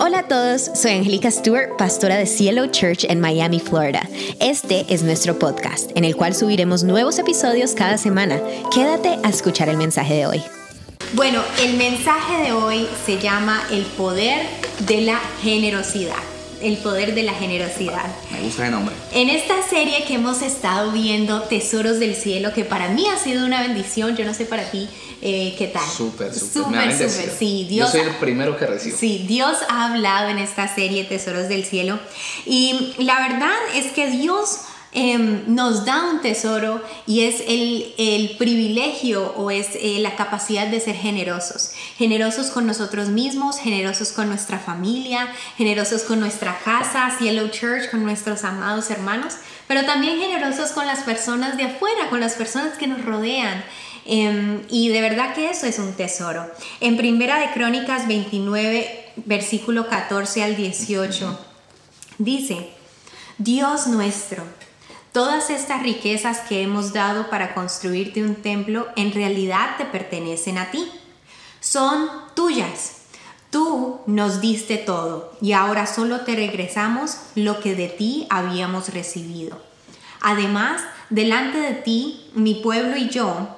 Hola a todos, soy Angélica Stewart, pastora de Cielo Church en Miami, Florida. Este es nuestro podcast, en el cual subiremos nuevos episodios cada semana. Quédate a escuchar el mensaje de hoy. Bueno, el mensaje de hoy se llama El poder de la generosidad. El poder de la generosidad. Me gusta el nombre. En esta serie que hemos estado viendo, Tesoros del Cielo, que para mí ha sido una bendición, yo no sé para ti, eh, ¿Qué tal? Súper, súper. Súper, Sí, Dios. Yo soy el primero que recibo. Sí, Dios ha hablado en esta serie Tesoros del Cielo. Y la verdad es que Dios em, nos da un tesoro y es el, privilegio o es eh, la capacidad de ser generosos. Generosos con nosotros mismos, generosos con nuestra familia, generosos con nuestra casa, Cielo Church, con nuestros amados hermanos, pero también generosos con las personas de afuera, con las personas que nos rodean. Em, y de verdad que eso es un tesoro. En Primera de Crónicas 29, versículo 14 al 18, dice, Dios nuestro, todas estas riquezas que hemos dado para construirte un templo en realidad te pertenecen a ti. Son tuyas. Tú nos diste todo y ahora solo te regresamos lo que de ti habíamos recibido. Además, delante de ti, mi pueblo y yo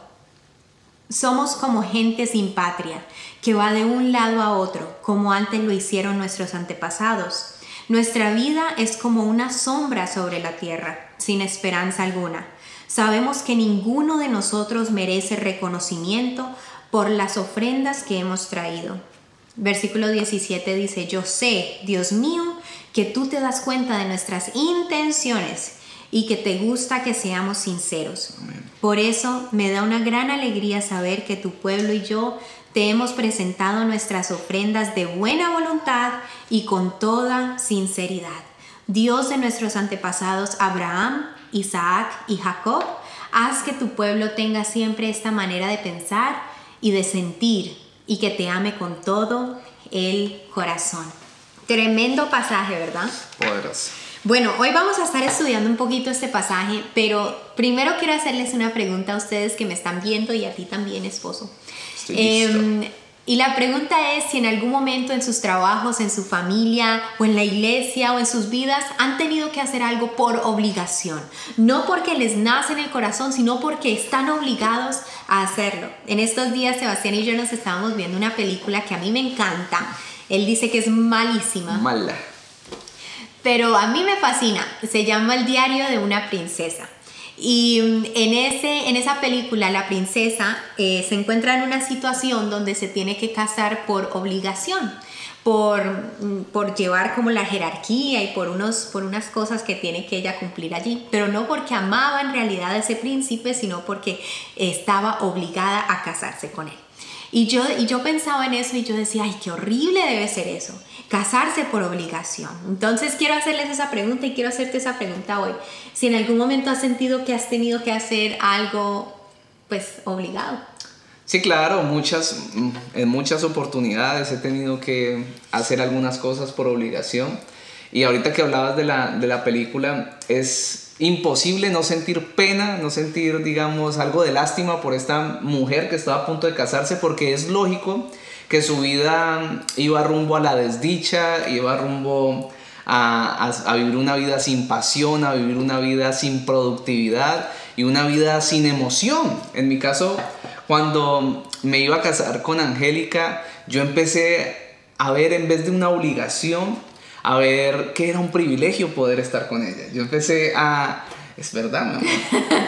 somos como gente sin patria, que va de un lado a otro, como antes lo hicieron nuestros antepasados. Nuestra vida es como una sombra sobre la tierra, sin esperanza alguna. Sabemos que ninguno de nosotros merece reconocimiento por las ofrendas que hemos traído. Versículo 17 dice, yo sé, Dios mío, que tú te das cuenta de nuestras intenciones y que te gusta que seamos sinceros. Por eso me da una gran alegría saber que tu pueblo y yo te hemos presentado nuestras ofrendas de buena voluntad y con toda sinceridad. Dios de nuestros antepasados Abraham, Isaac y Jacob, haz que tu pueblo tenga siempre esta manera de pensar y de sentir y que te ame con todo el corazón. Tremendo pasaje, ¿verdad? Poderoso. Bueno, hoy vamos a estar estudiando un poquito este pasaje, pero primero quiero hacerles una pregunta a ustedes que me están viendo y a ti también, esposo. Em, y la pregunta es si en algún momento en sus trabajos, en su familia o en la iglesia o en sus vidas han tenido que hacer algo por obligación. No porque les nace en el corazón, sino porque están obligados a hacerlo. En estos días Sebastián y yo nos estábamos viendo una película que a mí me encanta. Él dice que es malísima. Mala pero a mí me fascina. Se llama El diario de una princesa. Y mm, en, ese, en esa película la princesa eh, se encuentra en una situación donde se tiene que casar por obligación, por, mm, por llevar como la jerarquía y por, unos, por unas cosas que tiene que ella cumplir allí, pero no porque amaba en realidad a ese príncipe, sino porque estaba obligada a casarse con él. Y yo, y yo pensaba en eso y yo decía, ay, qué horrible debe ser eso casarse por obligación. Entonces quiero hacerles esa pregunta y quiero hacerte esa pregunta hoy. Si en algún momento has sentido que has tenido que hacer algo pues obligado. Sí, claro, muchas, en muchas oportunidades he tenido que hacer algunas cosas por obligación. Y ahorita que hablabas de la, de la película, es imposible no sentir pena, no sentir, digamos, algo de lástima por esta mujer que estaba a punto de casarse, porque es lógico que su vida iba rumbo a la desdicha, iba rumbo a, vivir una vida sin pasión, a vivir una vida sin productividad y una vida sin emoción. En mi caso, cuando me iba a casar con Angélica, yo empecé a ver en vez de una obligación, a ver que era un privilegio poder estar con ella. Yo empecé a, es verdad, mi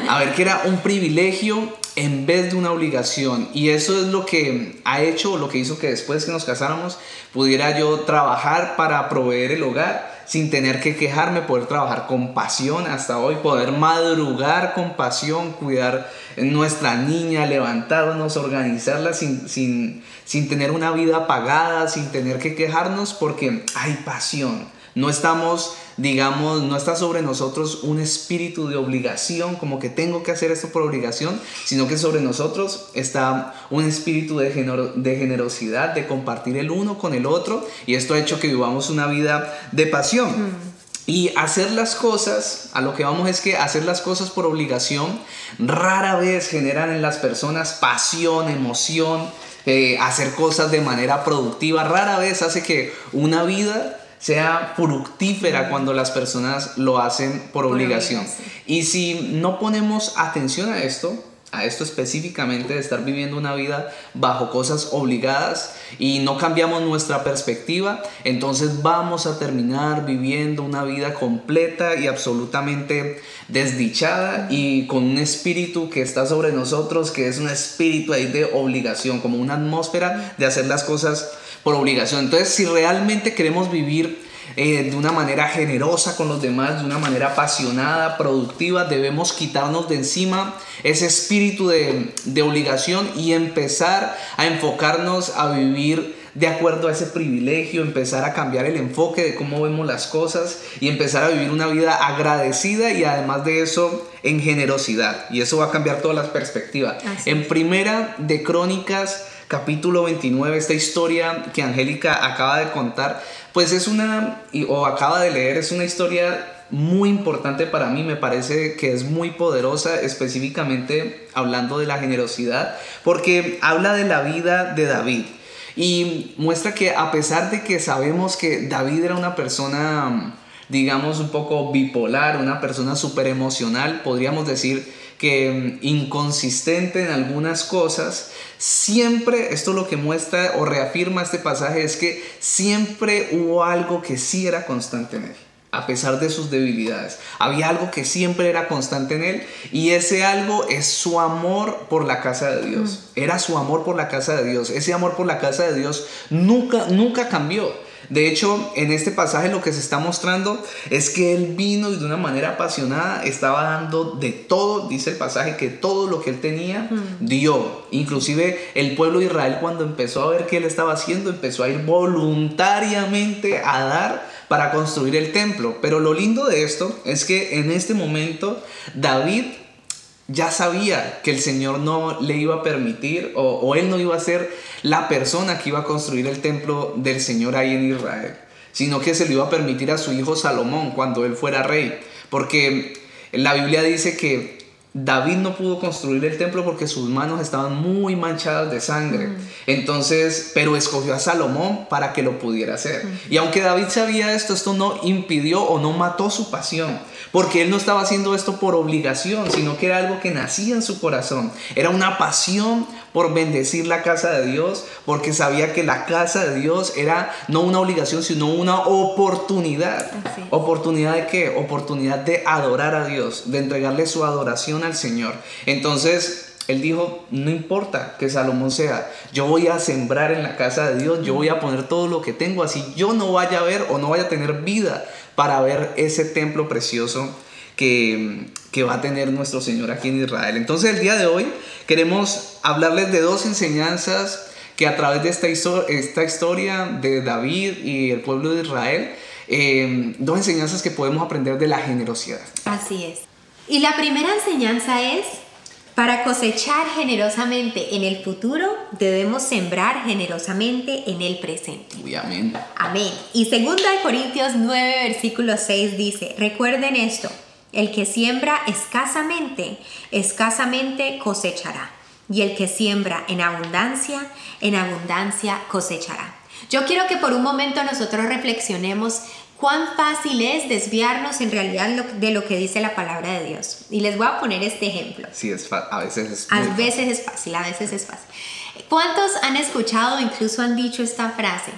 a ver que era un privilegio en vez de una obligación. Y eso es lo que ha hecho, lo que hizo que después que nos casáramos pudiera yo trabajar para proveer el hogar sin tener que quejarme, poder trabajar con pasión hasta hoy, poder madrugar con pasión, cuidar nuestra niña, levantarnos, organizarla sin, sin, sin tener una vida apagada, sin tener que quejarnos porque hay pasión. No estamos digamos, no está sobre nosotros un espíritu de obligación, como que tengo que hacer esto por obligación, sino que sobre nosotros está un espíritu de, de generosidad, de compartir el uno con el otro, y esto ha hecho que vivamos una vida de pasión. Mm. Y hacer las cosas, a lo que vamos es que hacer las cosas por obligación rara vez generan en las personas pasión, emoción, eh, hacer cosas de manera productiva. Rara vez hace que una vida sea fructífera cuando las personas lo hacen por, obligación. Y si no ponemos atención a esto, a esto específicamente de estar viviendo una vida bajo cosas obligadas y no cambiamos nuestra perspectiva, entonces vamos a terminar viviendo una vida completa y absolutamente desdichada y con un espíritu que está sobre nosotros, que es un espíritu ahí de obligación, como una atmósfera de hacer las cosas por obligación. Entonces, si realmente queremos vivir eh, de una manera generosa con los demás, de una manera apasionada, productiva. Debemos quitarnos de encima ese espíritu de, de obligación y empezar a enfocarnos a vivir de acuerdo a ese privilegio, empezar a cambiar el enfoque de cómo vemos las cosas y empezar a vivir una vida agradecida y además de eso en generosidad. Y eso va a cambiar todas las perspectivas. En primera de Crónicas, capítulo 29, esta historia que Angélica acaba de contar, pues es una, o acaba de leer, es una historia muy importante para mí, me parece que es muy poderosa, específicamente hablando de la generosidad, porque habla de la vida de David. Y muestra que a pesar de que sabemos que David era una persona, digamos, un poco bipolar, una persona súper emocional, podríamos decir que mm, inconsistente en algunas cosas, siempre, esto lo que muestra o reafirma este pasaje es que siempre hubo algo que sí era constante en él a pesar de sus debilidades. Había algo que siempre era constante en él y ese algo es su amor por la casa de Dios. Mm. Era su amor por la casa de Dios. Ese amor por la casa de Dios nunca, nunca cambió. De hecho, en este pasaje lo que se está mostrando es que él vino y de una manera apasionada estaba dando de todo, dice el pasaje, que todo lo que él tenía mm. dio. Inclusive el pueblo de Israel cuando empezó a ver qué él estaba haciendo, empezó a ir voluntariamente a dar para construir el templo. Pero lo lindo de esto es que en este momento David ya sabía que el Señor no le iba a permitir o, él no iba a ser la persona que iba a construir el templo del Señor ahí en Israel, sino que se lo iba a permitir a su hijo Salomón cuando él fuera rey. Porque la Biblia dice que David no pudo construir el templo porque sus manos estaban muy manchadas de sangre. Mm. Entonces, pero escogió a Salomón para que lo pudiera hacer. Mm. Y aunque David sabía esto, esto no impidió o no mató su pasión. Porque él no estaba haciendo esto por obligación, sino que era algo que nacía en su corazón. Era una pasión por bendecir la casa de Dios, porque sabía que la casa de Dios era no una obligación, sino una oportunidad. ¿Oportunidad de qué? Oportunidad de adorar a Dios, de entregarle su adoración al Señor. Entonces, él dijo, no importa que Salomón sea, yo voy a sembrar en la casa de Dios, yo voy a poner todo lo que tengo, así yo no vaya a ver o no vaya a tener vida para ver ese templo precioso que, que va a tener nuestro Señor aquí en Israel. Entonces el día de hoy queremos hablarles de dos enseñanzas que a través de esta, esta historia de David y el pueblo de Israel, eh, dos enseñanzas que podemos aprender de la generosidad. Así es. Y la primera enseñanza es, para cosechar generosamente en el futuro, debemos sembrar generosamente en el presente. amén. Amén. Y segunda de Corintios 9, versículo 6 dice, recuerden esto, el que siembra escasamente, escasamente cosechará. Y el que siembra en abundancia, en abundancia cosechará. Yo quiero que por un momento nosotros reflexionemos cuán fácil es desviarnos en realidad de lo que dice la palabra de Dios. Y les voy a poner este ejemplo. Sí, es a veces es A veces es fácil, a veces es fácil. ¿Cuántos han escuchado, incluso han dicho esta frase?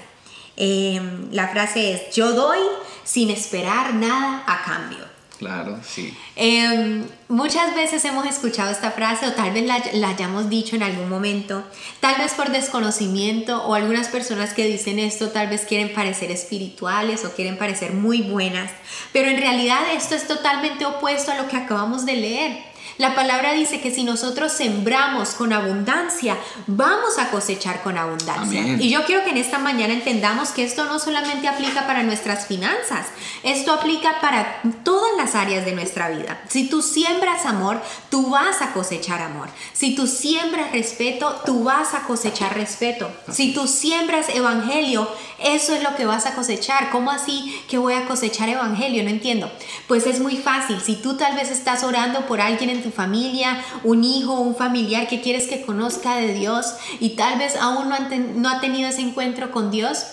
Eh, la frase es, yo doy sin esperar nada a cambio. Claro, sí. Em, muchas veces hemos escuchado esta frase o tal vez la, la, hayamos dicho en algún momento, tal vez por desconocimiento o algunas personas que dicen esto tal vez quieren parecer espirituales o quieren parecer muy buenas, pero en realidad esto es totalmente opuesto a lo que acabamos de leer. La palabra dice que si nosotros sembramos con abundancia, vamos a cosechar con abundancia. Y yo quiero que en esta mañana entendamos que esto no solamente aplica para nuestras finanzas, esto aplica para todas las áreas de nuestra vida. Si tú siembras amor, tú vas a cosechar amor. Si tú siembras respeto, tú vas a cosechar respeto. Si tú siembras evangelio, eso es lo que vas a cosechar. ¿Cómo así que voy a cosechar evangelio? No entiendo. Pues es muy fácil. Si tú tal vez estás orando por alguien en tu familia, un hijo, un familiar que quieres que conozca de Dios y tal vez aún no, no ha tenido ese encuentro con Dios,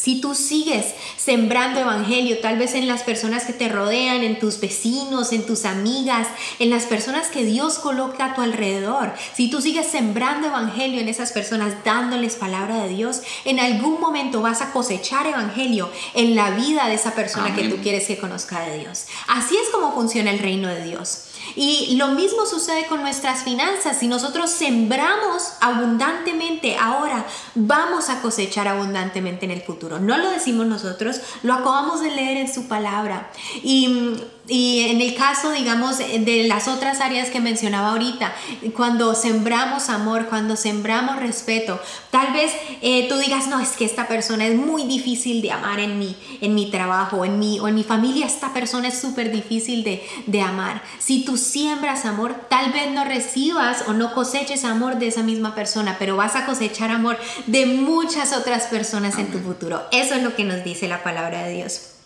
si tú sigues sembrando evangelio, tal vez en las personas que te rodean, en tus vecinos, en tus amigas, en las personas que Dios coloca a tu alrededor, si tú sigues sembrando evangelio en esas personas, dándoles palabra de Dios, en algún momento vas a cosechar evangelio en la vida de esa persona que tú quieres que conozca de Dios. Así es como funciona el reino de Dios. Y lo mismo sucede con nuestras finanzas. Si nosotros sembramos abundantemente ahora, vamos a cosechar abundantemente en el futuro. No lo decimos nosotros, lo acabamos de leer en su palabra. Y y en el caso, digamos, de las otras áreas que mencionaba ahorita, cuando sembramos amor, cuando sembramos respeto, tal vez eh, tú digas, no, es que esta persona es muy difícil de amar en mi, en mi trabajo, en mi, o en mi familia, esta persona es súper difícil de, de amar. Si tú siembras amor, tal vez no recibas o no coseches amor de esa misma persona, pero vas a cosechar amor de muchas otras personas en tu futuro. Eso es lo que nos dice la palabra de Dios.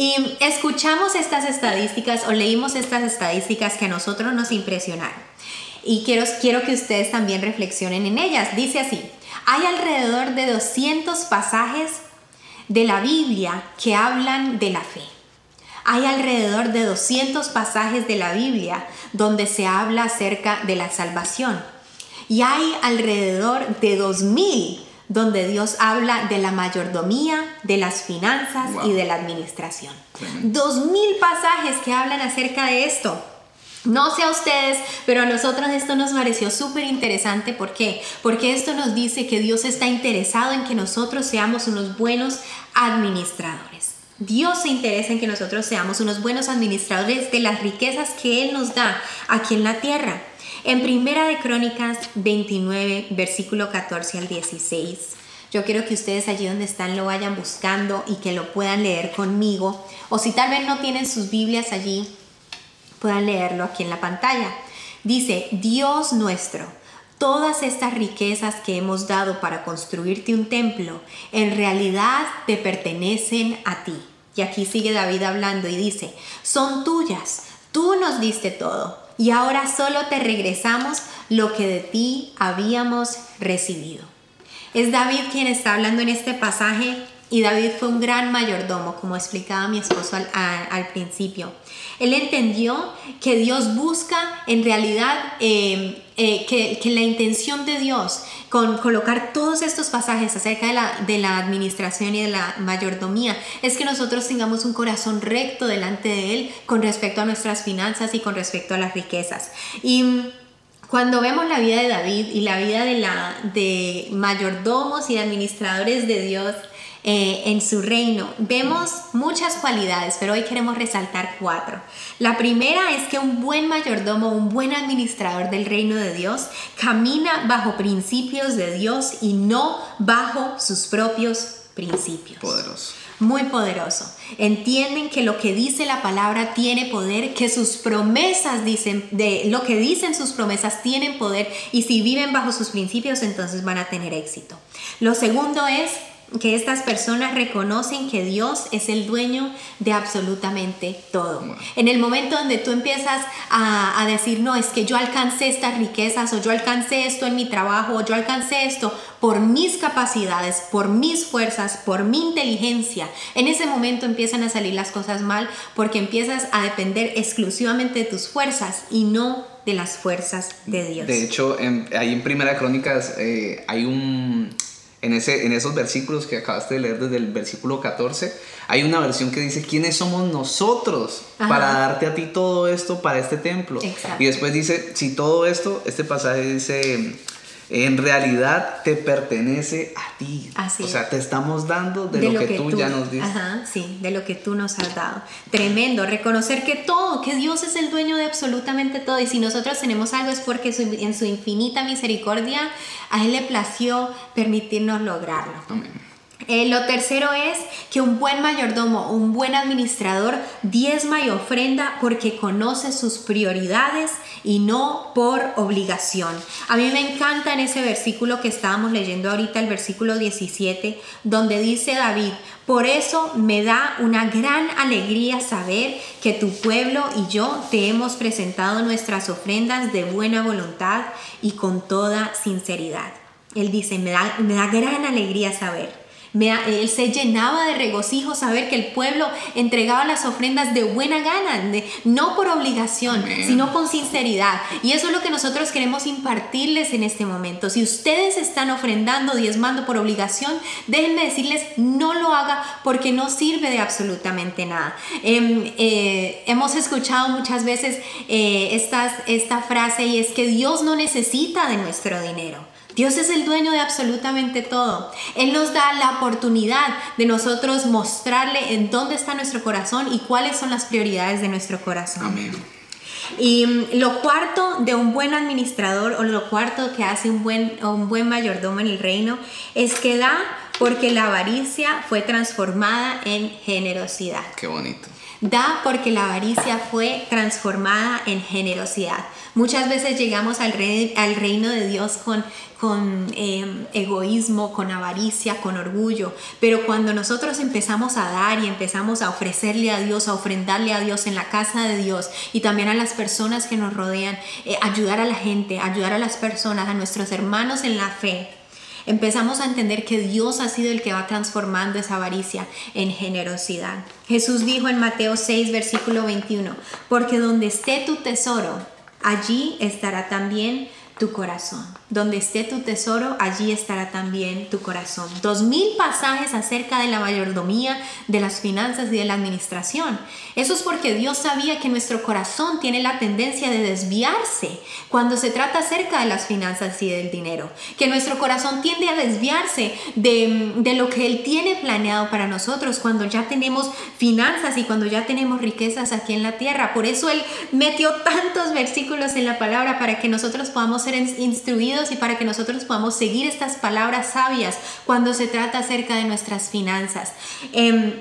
Y escuchamos estas estadísticas o leímos estas estadísticas que a nosotros nos impresionaron. Y quiero, quiero que ustedes también reflexionen en ellas. Dice así, hay alrededor de 200 pasajes de la Biblia que hablan de la fe. Hay alrededor de 200 pasajes de la Biblia donde se habla acerca de la salvación. Y hay alrededor de 2000 donde Dios habla de la mayordomía, de las finanzas y de la administración. Dos mil pasajes que hablan acerca de esto. No sé a ustedes, pero a nosotros esto nos pareció súper interesante. ¿Por qué? Porque esto nos dice que Dios está interesado en que nosotros seamos unos buenos administradores. Dios se interesa en que nosotros seamos unos buenos administradores de las riquezas que Él nos da aquí en la tierra. En Primera de Crónicas 29, versículo 14 al 16. Yo quiero que ustedes allí donde están lo vayan buscando y que lo puedan leer conmigo. O si tal vez no tienen sus Biblias allí, puedan leerlo aquí en la pantalla. Dice, Dios nuestro, todas estas riquezas que hemos dado para construirte un templo, en realidad te pertenecen a ti. Y aquí sigue David hablando y dice, son tuyas, tú nos diste todo y ahora solo te regresamos lo que de ti habíamos recibido. Es David quien está hablando en este pasaje y David fue un gran mayordomo, como explicaba mi esposo al, principio. Él entendió que Dios busca en realidad eh, eh, que, la intención de Dios con colocar todos estos pasajes acerca de la, de la administración y de la mayordomía es que nosotros tengamos un corazón recto delante de Él con respecto a nuestras finanzas y con respecto a las riquezas. Y cuando vemos la vida de David y la vida de, la, de mayordomos y administradores de Dios, eh, en su reino. Vemos muchas cualidades, pero hoy queremos resaltar cuatro. La primera es que un buen mayordomo, un buen administrador del reino de Dios, camina bajo principios de Dios y no bajo sus propios principios. Poderoso. Muy poderoso. Entienden que lo que dice la palabra tiene poder, que sus promesas dicen, de lo que dicen sus promesas tienen poder y si viven bajo sus principios entonces van a tener éxito. Lo segundo es que estas personas reconocen que Dios es el dueño de absolutamente todo. En el momento donde tú empiezas a, decir, no, es que yo alcancé estas riquezas o yo alcancé esto en mi trabajo o yo alcancé esto por mis capacidades, por mis fuerzas, por mi inteligencia, en ese momento empiezan a salir las cosas mal porque empiezas a depender exclusivamente de tus fuerzas y no de las fuerzas de Dios. De hecho, ahí en Primera Crónicas eh, hay un en, ese, en esos versículos que acabaste de leer desde el versículo 14, hay una versión que dice, ¿quiénes somos nosotros para darte a ti todo esto para este templo? Y después dice, si todo esto, este pasaje dice, en realidad te pertenece a ti. Así o sea, te estamos dando de, lo, que, tú, ya nos diste. Ajá, sí, de lo que tú nos has dado. Tremendo, reconocer que todo, que Dios es el dueño de absolutamente todo y si nosotros tenemos algo es porque en su infinita misericordia a Él le plació permitirnos lograrlo. Amén. Eh, lo tercero es que un buen mayordomo, un buen administrador diezma y ofrenda porque conoce sus prioridades y no por obligación. A mí me encanta en ese versículo que estábamos leyendo ahorita, el versículo 17, donde dice David, Por eso me da una gran alegría saber que tu pueblo y yo te hemos presentado nuestras ofrendas de buena voluntad y con toda sinceridad. Él dice, me da, me da gran alegría saber él se llenaba de regocijo saber que el pueblo entregaba las ofrendas de buena gana, no por obligación, sino con sinceridad. Y eso es lo que nosotros queremos impartirles en este momento. Si ustedes están ofrendando, diezmando por obligación, déjenme decirles, no lo haga porque no sirve de absolutamente nada. Em, eh, hemos escuchado muchas veces eh, esta frase y es que Dios no necesita de nuestro dinero. Dios es el dueño de absolutamente todo. Él nos da la oportunidad de nosotros mostrarle en dónde está nuestro corazón y cuáles son las prioridades de nuestro corazón. Amén. Y mm, lo cuarto de un buen administrador o lo cuarto que hace un buen, un buen mayordomo en el reino es que da porque la avaricia fue transformada en generosidad. Qué bonito. Da porque la avaricia fue transformada en generosidad. Muchas veces llegamos al, al reino de Dios con, con em, egoísmo, con avaricia, con orgullo, pero cuando nosotros empezamos a dar y empezamos a ofrecerle a Dios, a ofrendarle a Dios en la casa de Dios y también a las personas que nos rodean, eh, ayudar a la gente, ayudar a las personas, a nuestros hermanos en la fe, empezamos a entender que Dios ha sido el que va transformando esa avaricia en generosidad. Jesús dijo en Mateo 6, versículo 21, porque donde esté tu tesoro, allí estará también tu corazón. Donde esté tu tesoro, allí estará también tu corazón. Dos mil pasajes acerca de la mayordomía, de las finanzas y de la administración. Eso es porque Dios sabía que nuestro corazón tiene la tendencia de desviarse cuando se trata acerca de las finanzas y del dinero. Que nuestro corazón tiende a desviarse de, de lo que Él tiene planeado para nosotros cuando ya tenemos finanzas y cuando ya tenemos riquezas aquí en la tierra. Por eso Él metió tantos versículos en la palabra para que nosotros podamos ser instruidos y para que nosotros podamos seguir estas palabras sabias cuando se trata acerca de nuestras finanzas. Em,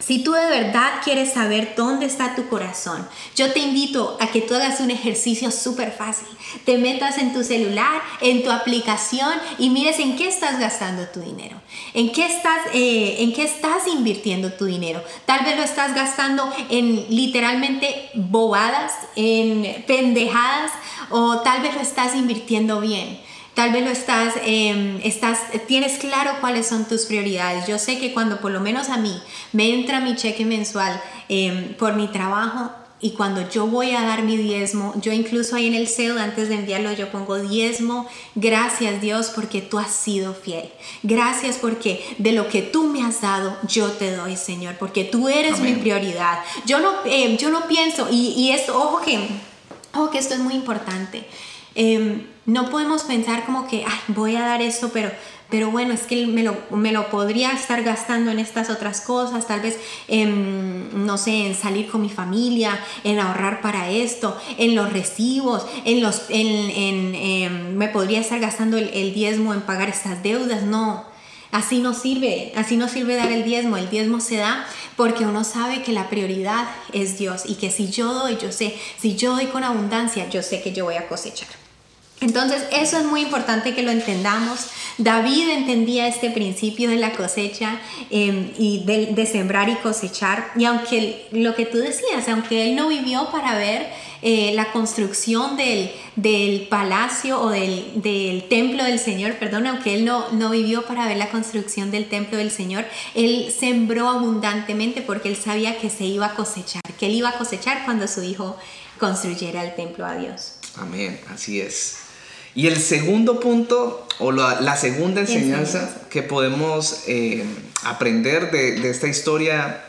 si tú de verdad quieres saber dónde está tu corazón, yo te invito a que tú hagas un ejercicio súper fácil. Te metas en tu celular, en tu aplicación y mires en qué estás gastando tu dinero. ¿En qué estás, eh, en qué estás invirtiendo tu dinero? Tal vez lo estás gastando en literalmente bobadas, en pendejadas o tal vez lo estás invirtiendo bien. Tal vez lo estás, em, estás, tienes claro cuáles son tus prioridades. Yo sé que cuando por lo menos a mí me entra mi cheque mensual em, por mi trabajo, y cuando yo voy a dar mi diezmo, yo incluso ahí en el cel antes de enviarlo yo pongo diezmo, gracias Dios porque tú has sido fiel. Gracias porque de lo que tú me has dado yo te doy Señor, porque tú eres mi prioridad. Yo no, em, yo no pienso, y, y es, ojo que, ojo que esto es muy importante. No podemos pensar como que voy a dar esto, pero, pero bueno, es que me lo, me lo podría estar gastando en estas otras cosas, tal vez, no sé, en salir con mi familia, en ahorrar para esto, en los recibos, en los, en, em, me podría estar gastando el, el diezmo en pagar estas deudas, no. Así no sirve, así no sirve dar el diezmo. El diezmo se da porque uno sabe que la prioridad es Dios y que si yo doy, yo sé, si yo doy con abundancia, yo sé que yo voy a cosechar. Entonces, eso es muy importante que lo entendamos. David entendía este principio de la cosecha em, y de, sembrar y cosechar. Y aunque lo que tú decías, aunque él no vivió para ver eh, la construcción del, palacio o del, templo del Señor, perdón, aunque él no, no vivió para ver la construcción del templo del Señor, él sembró abundantemente porque él sabía que se iba a cosechar, que él iba a cosechar cuando su hijo construyera el templo a Dios. Amén, así es. Y el segundo punto, o la, segunda enseñanza que podemos eh, aprender de, de esta historia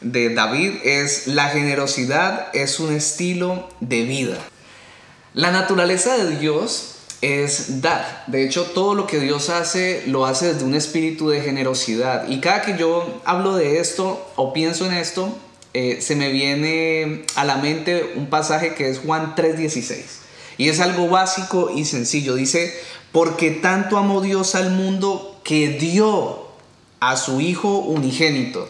de David es la generosidad es un estilo de vida. La naturaleza de Dios es dar. De hecho, todo lo que Dios hace lo hace desde un espíritu de generosidad. Y cada que yo hablo de esto o pienso en esto, eh, se me viene a la mente un pasaje que es Juan 3:16. Y es algo básico y sencillo. Dice, porque tanto amó Dios al mundo que dio a su Hijo unigénito.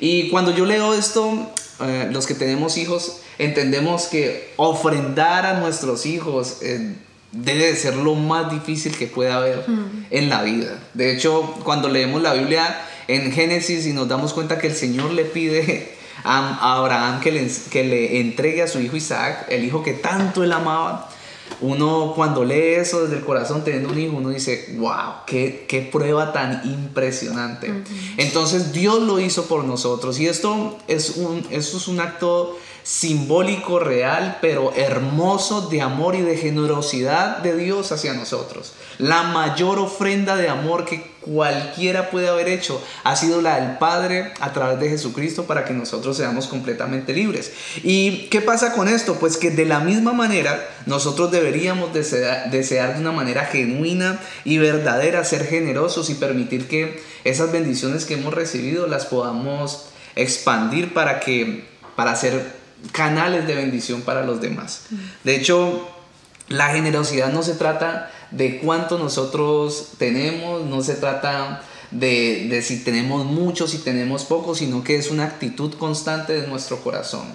Y cuando yo leo esto, eh, los que tenemos hijos, entendemos que ofrendar a nuestros hijos eh, debe de ser lo más difícil que pueda haber en la vida. De hecho, cuando leemos la Biblia, en Génesis y nos damos cuenta que el Señor le pide a Abraham que le, que le entregue a su hijo Isaac, el hijo que tanto él amaba. Uno cuando lee eso desde el corazón teniendo un hijo, uno dice, wow, qué, qué prueba tan impresionante. Entonces Dios lo hizo por nosotros y esto es un, esto es un acto simbólico, real, pero hermoso de amor y de generosidad de Dios hacia nosotros. La mayor ofrenda de amor que cualquiera puede haber hecho ha sido la del Padre a través de Jesucristo para que nosotros seamos completamente libres. ¿Y qué pasa con esto? Pues que de la misma manera nosotros deberíamos desear, desear de una manera genuina y verdadera ser generosos y permitir que esas bendiciones que hemos recibido las podamos expandir para que para ser canales de bendición para los demás. De hecho, la generosidad no se trata de cuánto nosotros tenemos, no se trata de, si tenemos mucho, si tenemos poco, sino que es una actitud constante de nuestro corazón.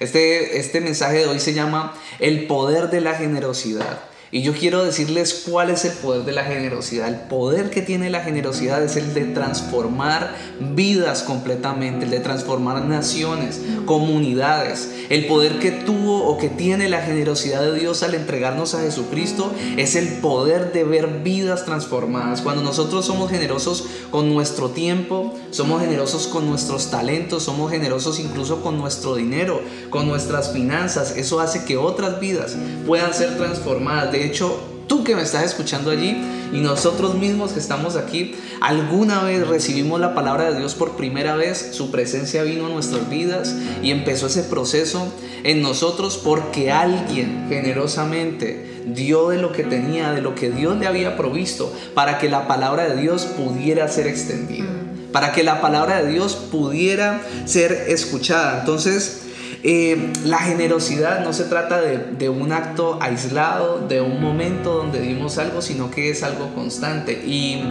Este, este mensaje de hoy se llama el poder de la generosidad. Y yo quiero decirles cuál es el poder de la generosidad. El poder que tiene la generosidad es el de transformar vidas completamente, el de transformar naciones, comunidades. El poder que tuvo o que tiene la generosidad de Dios al entregarnos a Jesucristo es el poder de ver vidas transformadas. Cuando nosotros somos generosos con nuestro tiempo, somos generosos con nuestros talentos, somos generosos incluso con nuestro dinero, con nuestras finanzas, eso hace que otras vidas puedan ser transformadas. Hecho, tú que me estás escuchando allí y nosotros mismos que estamos aquí, alguna vez recibimos la palabra de Dios por primera vez, su presencia vino a nuestras vidas y empezó ese proceso en nosotros porque alguien generosamente dio de lo que tenía, de lo que Dios le había provisto, para que la palabra de Dios pudiera ser extendida, para que la palabra de Dios pudiera ser escuchada. Entonces, eh, la generosidad no se trata de, un acto aislado, de un momento donde dimos algo, sino que es algo constante. Y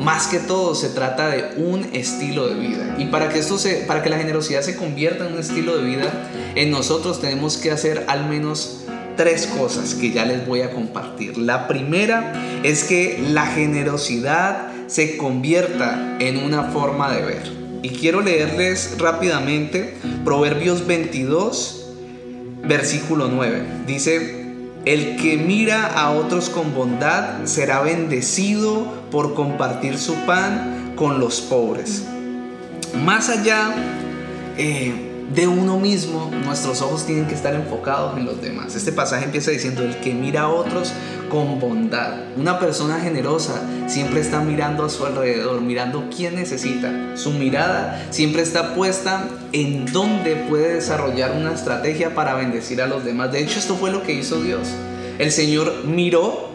más que todo se trata de un estilo de vida. Y para que, esto para que la generosidad se convierta en un estilo de vida, en nosotros tenemos que hacer al menos tres cosas que ya les voy a compartir. La primera es que la generosidad se convierta en una forma de ver. Y quiero leerles rápidamente Proverbios 22, versículo 9. Dice, el que mira a otros con bondad será bendecido por compartir su pan con los pobres. Más allá eh, de uno mismo, nuestros ojos tienen que estar enfocados en los demás. Este pasaje empieza diciendo, el que mira a otros con bondad. Una persona generosa siempre está mirando a su alrededor, mirando quién necesita. Su mirada siempre está puesta en dónde puede desarrollar una estrategia para bendecir a los demás. De hecho, esto fue lo que hizo Dios. El Señor miró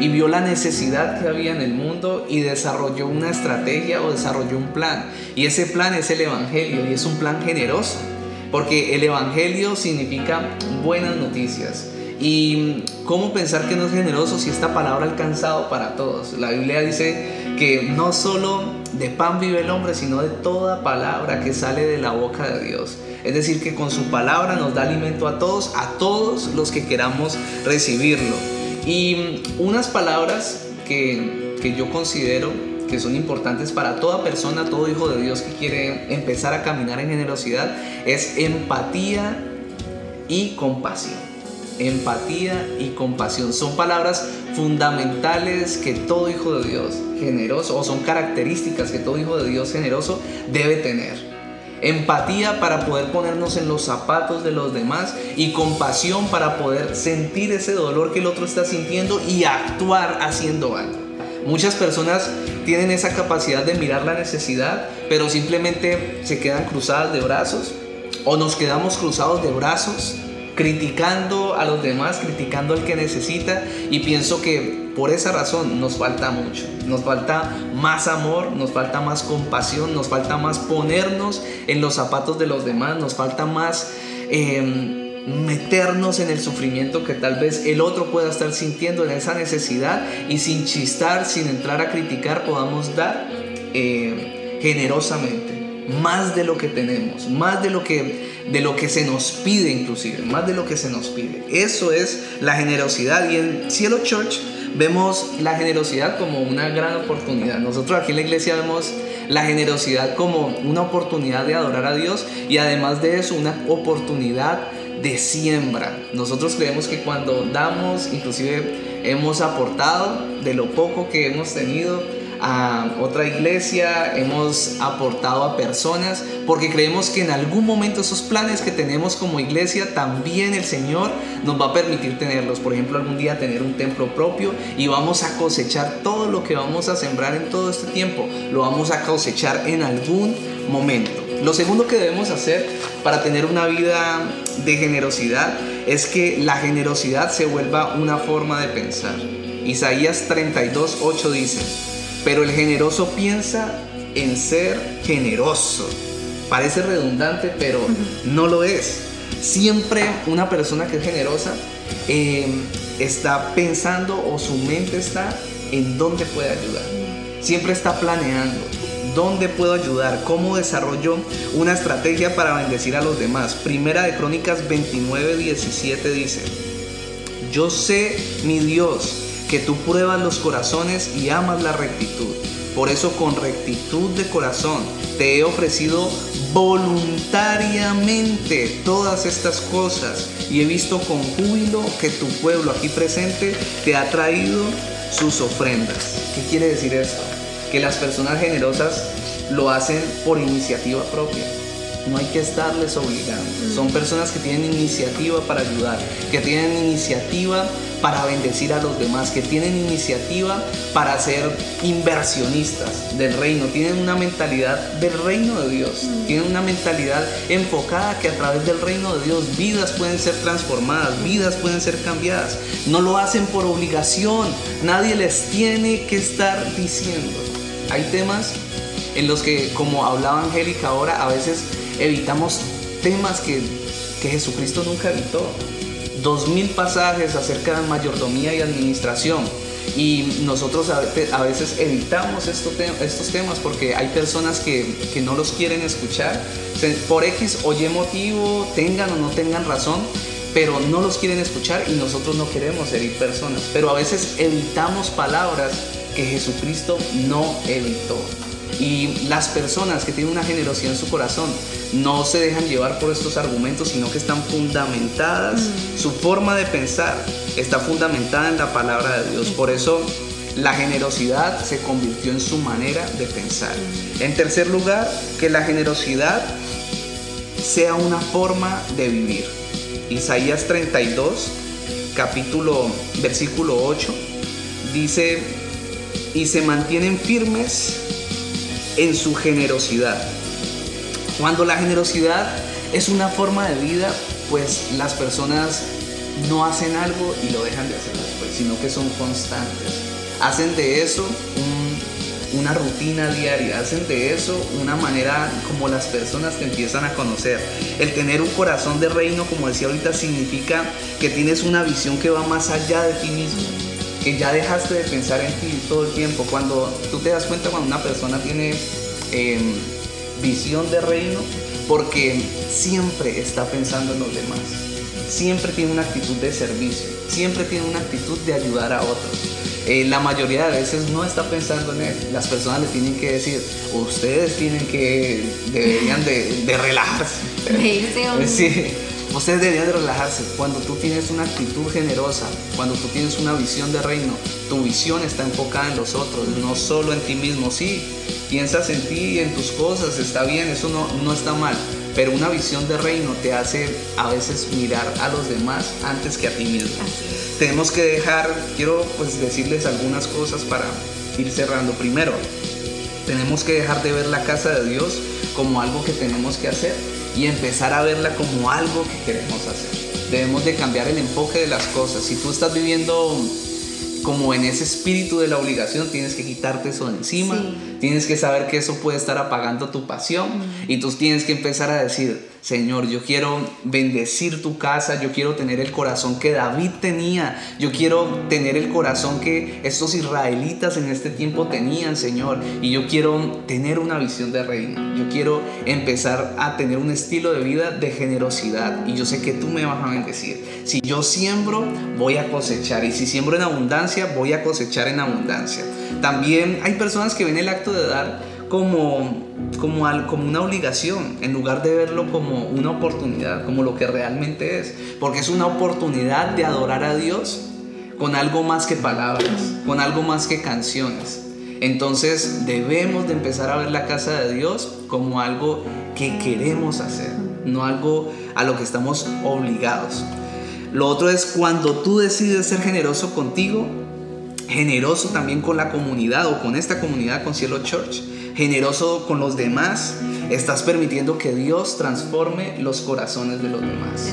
y vio la necesidad que había en el mundo y desarrolló una estrategia o desarrolló un plan. Y ese plan es el Evangelio y es un plan generoso. Porque el Evangelio significa buenas noticias. Y cómo pensar que no es generoso si esta palabra ha alcanzado para todos. La Biblia dice que no solo de pan vive el hombre, sino de toda palabra que sale de la boca de Dios. Es decir, que con su palabra nos da alimento a todos, a todos los que queramos recibirlo. Y unas palabras que, que yo considero que son importantes para toda persona, todo hijo de Dios que quiere empezar a caminar en generosidad, es empatía y compasión. Empatía y compasión son palabras fundamentales que todo hijo de Dios generoso, o son características que todo hijo de Dios generoso debe tener empatía para poder ponernos en los zapatos de los demás y compasión para poder sentir ese dolor que el otro está sintiendo y actuar haciendo algo. Muchas personas tienen esa capacidad de mirar la necesidad, pero simplemente se quedan cruzadas de brazos o nos quedamos cruzados de brazos criticando a los demás, criticando al que necesita y pienso que por esa razón nos falta mucho, nos falta más amor, nos falta más compasión, nos falta más ponernos en los zapatos de los demás, nos falta más... Em, meternos en el sufrimiento que tal vez el otro pueda estar sintiendo en esa necesidad y sin chistar, sin entrar a criticar, podamos dar eh, generosamente más de lo que tenemos, más de lo que de lo que se nos pide inclusive, más de lo que se nos pide. Eso es la generosidad y en Cielo Church vemos la generosidad como una gran oportunidad. Nosotros aquí en la iglesia vemos la generosidad como una oportunidad de adorar a Dios y además de eso una oportunidad de. Nosotros creemos que cuando damos, inclusive hemos aportado de lo poco que hemos tenido, a otra iglesia, hemos aportado a personas, porque creemos que en algún momento esos planes que tenemos como iglesia, también el Señor nos va a permitir tenerlos. Por ejemplo, algún día tener un templo propio y vamos a cosechar todo lo que vamos a sembrar en todo este tiempo, lo vamos a cosechar en algún momento. Lo segundo que debemos hacer para tener una vida de generosidad es que la generosidad se vuelva una forma de pensar. Isaías 32, 8 dice, pero el generoso piensa en ser generoso. Parece redundante, pero no lo es. Siempre una persona que es generosa em, está pensando o su mente está en dónde puede ayudar. Siempre está planeando dónde puedo ayudar, cómo desarrollo una estrategia para bendecir a los demás. Primera de Crónicas 29, 17 dice, yo sé, mi Dios, que tú pruebas los corazones y amas la rectitud. Por eso con rectitud de corazón te he ofrecido voluntariamente todas estas cosas y he visto con júbilo que tu pueblo aquí presente te ha traído sus ofrendas. ¿Qué quiere decir esto? Que las personas generosas lo hacen por iniciativa propia no hay que estarles obligando. Son personas que tienen iniciativa para ayudar, que tienen iniciativa para bendecir a los demás, que tienen iniciativa para ser inversionistas del reino, tienen una mentalidad del reino de Dios, tienen una mentalidad enfocada que a través del reino de Dios vidas pueden ser transformadas, vidas pueden ser cambiadas. No lo hacen por obligación, nadie les tiene que estar diciendo. Hay temas en los que, como hablaba Angélica ahora, a veces evitamos temas que, Jesucristo nunca evitó. Dos mil pasajes acerca de mayordomía y administración. Y nosotros a veces evitamos estos temas porque hay personas que, que no los quieren escuchar. Por X o Y motivo, tengan o no tengan razón, pero no los quieren escuchar y nosotros no queremos herir personas. Pero a veces evitamos palabras que Jesucristo no evitó. Y las personas que tienen una generosidad en su corazón no se dejan llevar por estos argumentos, sino que están fundamentadas, mm. su forma de pensar está fundamentada en la palabra de Dios. Por eso la generosidad se convirtió en su manera de pensar. Mm. En tercer lugar, que la generosidad sea una forma de vivir. Isaías 32, capítulo, versículo 8, dice, y se mantienen firmes en su generosidad. Cuando la generosidad es una forma de vida, pues las personas no hacen algo y lo dejan de hacer después, sino que son constantes. Hacen de eso una rutina diaria, hacen de eso una manera como las personas te empiezan a conocer. El tener un corazón de reino, como decía ahorita, significa que tienes una visión que va más allá de ti mismo que ya dejaste de pensar en ti todo el tiempo. Cuando tú te das cuenta cuando una persona tiene em, visión de reino, porque siempre está pensando en los demás, siempre tiene una actitud de servicio, siempre tiene una actitud de ayudar a otros. Eh, la mayoría de veces no está pensando en él. Las personas le tienen que decir, ustedes tienen que, deberían de, de relajarse. Sí, Ustedes deberían de relajarse. Cuando tú tienes una actitud generosa, cuando tú tienes una visión de reino, tu visión está enfocada en los otros, no solo en ti mismo. Sí, piensas en ti y en tus cosas, está bien, eso no, no está mal. Pero una visión de reino te hace a veces mirar a los demás antes que a ti mismo. Tenemos que dejar, quiero pues decirles algunas cosas para ir cerrando. Primero, tenemos que dejar de ver la casa de Dios como algo que tenemos que hacer y empezar a verla como algo que queremos hacer. Debemos de cambiar el enfoque de las cosas. Si tú estás viviendo como en ese espíritu de la obligación, tienes que quitarte eso de encima, tienes que saber que eso puede estar apagando tu pasión y tú tienes que empezar a decir, Señor, yo quiero bendecir tu casa, yo quiero tener el corazón que David tenía, yo quiero tener el corazón que estos israelitas en este tiempo tenían, Señor, y yo quiero tener una visión de reino, yo quiero empezar a tener un estilo de vida de generosidad y yo sé que tú me vas a bendecir. Si yo siembro, voy a cosechar y si siembro en abundancia, voy a cosechar en abundancia. También hay personas que ven el acto de dar como, como, como una obligación, en lugar de verlo como una oportunidad, como lo que realmente es. Porque es una oportunidad de adorar a Dios con algo más que palabras, con algo más que canciones. Entonces debemos de empezar a ver la casa de Dios como algo que queremos hacer, no algo a lo que estamos obligados. Lo otro es cuando tú decides ser generoso contigo, generoso también con la comunidad o con esta comunidad, con Cielo Church, generoso con los demás, estás permitiendo que Dios transforme los corazones de los demás.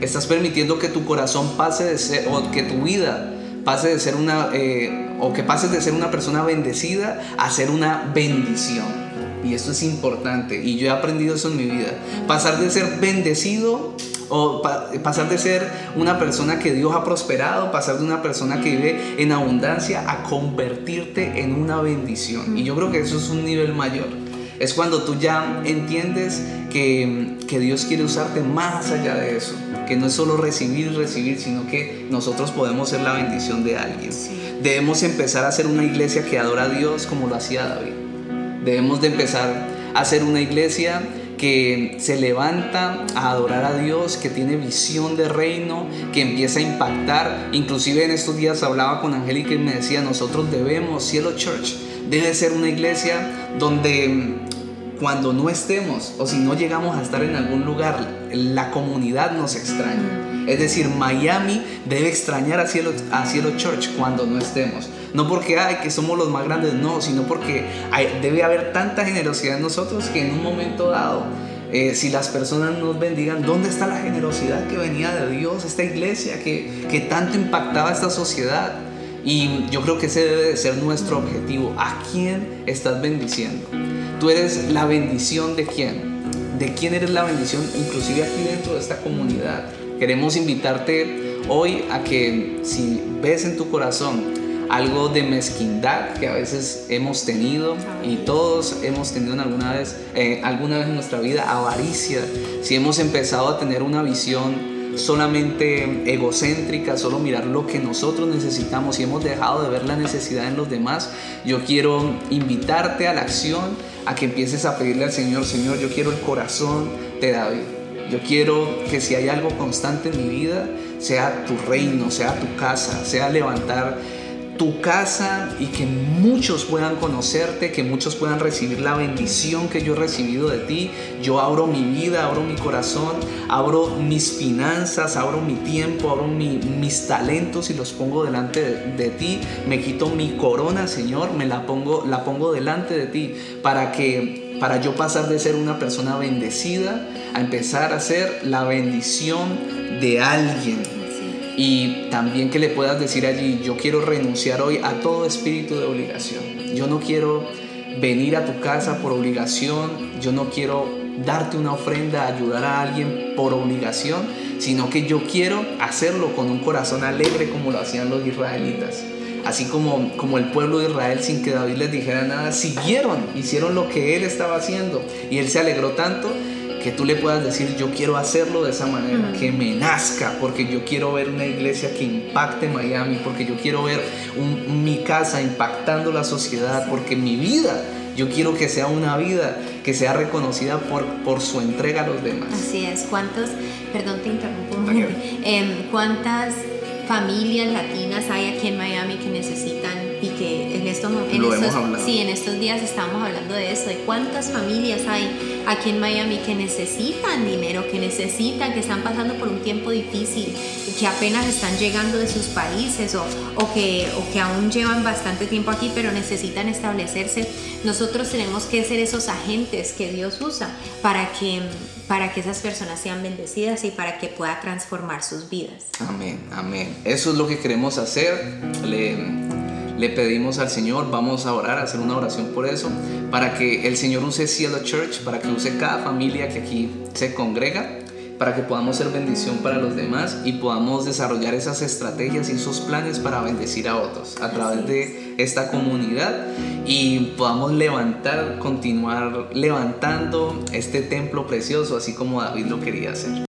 Estás permitiendo que tu corazón pase de ser, o que tu vida pase de ser una, eh, o que pases de ser una persona bendecida a ser una bendición. Y esto es importante. Y yo he aprendido eso en mi vida. Pasar de ser bendecido o pasar de ser una persona que Dios ha prosperado, pasar de una persona que vive en abundancia a convertirte en una bendición. Y yo creo que eso es un nivel mayor. Es cuando tú ya entiendes que, que Dios quiere usarte más allá de eso. Que no es solo recibir y recibir, sino que nosotros podemos ser la bendición de alguien. Debemos empezar a ser una iglesia que adora a Dios como lo hacía David. Debemos de empezar a ser una iglesia que se levanta a adorar a Dios, que tiene visión de reino, que empieza a impactar. Inclusive en estos días hablaba con Angélica y me decía, nosotros debemos, Cielo Church, debe ser una iglesia donde cuando no estemos o si no llegamos a estar en algún lugar, la comunidad nos extraña. Es decir, Miami debe extrañar a Cielo, a Cielo Church cuando no estemos. No porque ay, que somos los más grandes, no, sino porque debe haber tanta generosidad en nosotros que en un momento dado, eh, si las personas nos bendigan, ¿dónde está la generosidad que venía de Dios, esta iglesia que, que tanto impactaba esta sociedad? Y yo creo que ese debe de ser nuestro objetivo. ¿A quién estás bendiciendo? Tú eres la bendición de quién? ¿De quién eres la bendición? Inclusive aquí dentro de esta comunidad. Queremos invitarte hoy a que si ves en tu corazón algo de mezquindad que a veces hemos tenido y todos hemos tenido alguna vez, eh, alguna vez en nuestra vida, avaricia, si hemos empezado a tener una visión solamente egocéntrica, solo mirar lo que nosotros necesitamos y hemos dejado de ver la necesidad en los demás, yo quiero invitarte a la acción, a que empieces a pedirle al Señor, Señor, yo quiero el corazón de David. Yo quiero que si hay algo constante en mi vida, sea tu reino, sea tu casa, sea levantar tu casa y que muchos puedan conocerte, que muchos puedan recibir la bendición que yo he recibido de ti. Yo abro mi vida, abro mi corazón, abro mis finanzas, abro mi tiempo, abro mis talentos y los pongo delante de, ti. Me quito mi corona, Señor, me la pongo, la pongo delante de ti para que para yo pasar de ser una persona bendecida a empezar a ser la bendición de alguien y también que le puedas decir allí, yo quiero renunciar hoy a todo espíritu de obligación. Yo no quiero venir a tu casa por obligación, yo no quiero darte una ofrenda, ayudar a alguien por obligación, sino que yo quiero hacerlo con un corazón alegre como lo hacían los israelitas. Así como, como el pueblo de Israel sin que David les dijera nada, siguieron, hicieron lo que él estaba haciendo y él se alegró tanto que tú le puedas decir, yo quiero hacerlo de esa manera, que me nazca, porque yo quiero ver una iglesia que impacte Miami, porque yo quiero ver mi casa impactando la sociedad, porque mi vida, yo quiero que sea una vida que sea reconocida por, por su entrega a los demás. Así es, ¿cuántos, perdón te interrumpo em, cuántas familias latinas hay aquí en Miami que en estos, sí, en estos días estamos hablando de eso, de cuántas familias hay aquí en Miami que necesitan dinero, que necesitan, que están pasando por un tiempo difícil, que apenas están llegando de sus países o, o, que, o que aún llevan bastante tiempo aquí pero necesitan establecerse. Nosotros tenemos que ser esos agentes que Dios usa para que, para que esas personas sean bendecidas y para que pueda transformar sus vidas. Amén, amén. Eso es lo que queremos hacer. Le le pedimos al Señor, vamos a orar, a hacer una oración por eso, para que el Señor use Cielo Church, para que use cada familia que aquí se congrega, para que podamos ser bendición para los demás y podamos desarrollar esas estrategias y esos planes para bendecir a otros a través de esta comunidad y podamos levantar, continuar levantando este templo precioso, así como David lo quería hacer.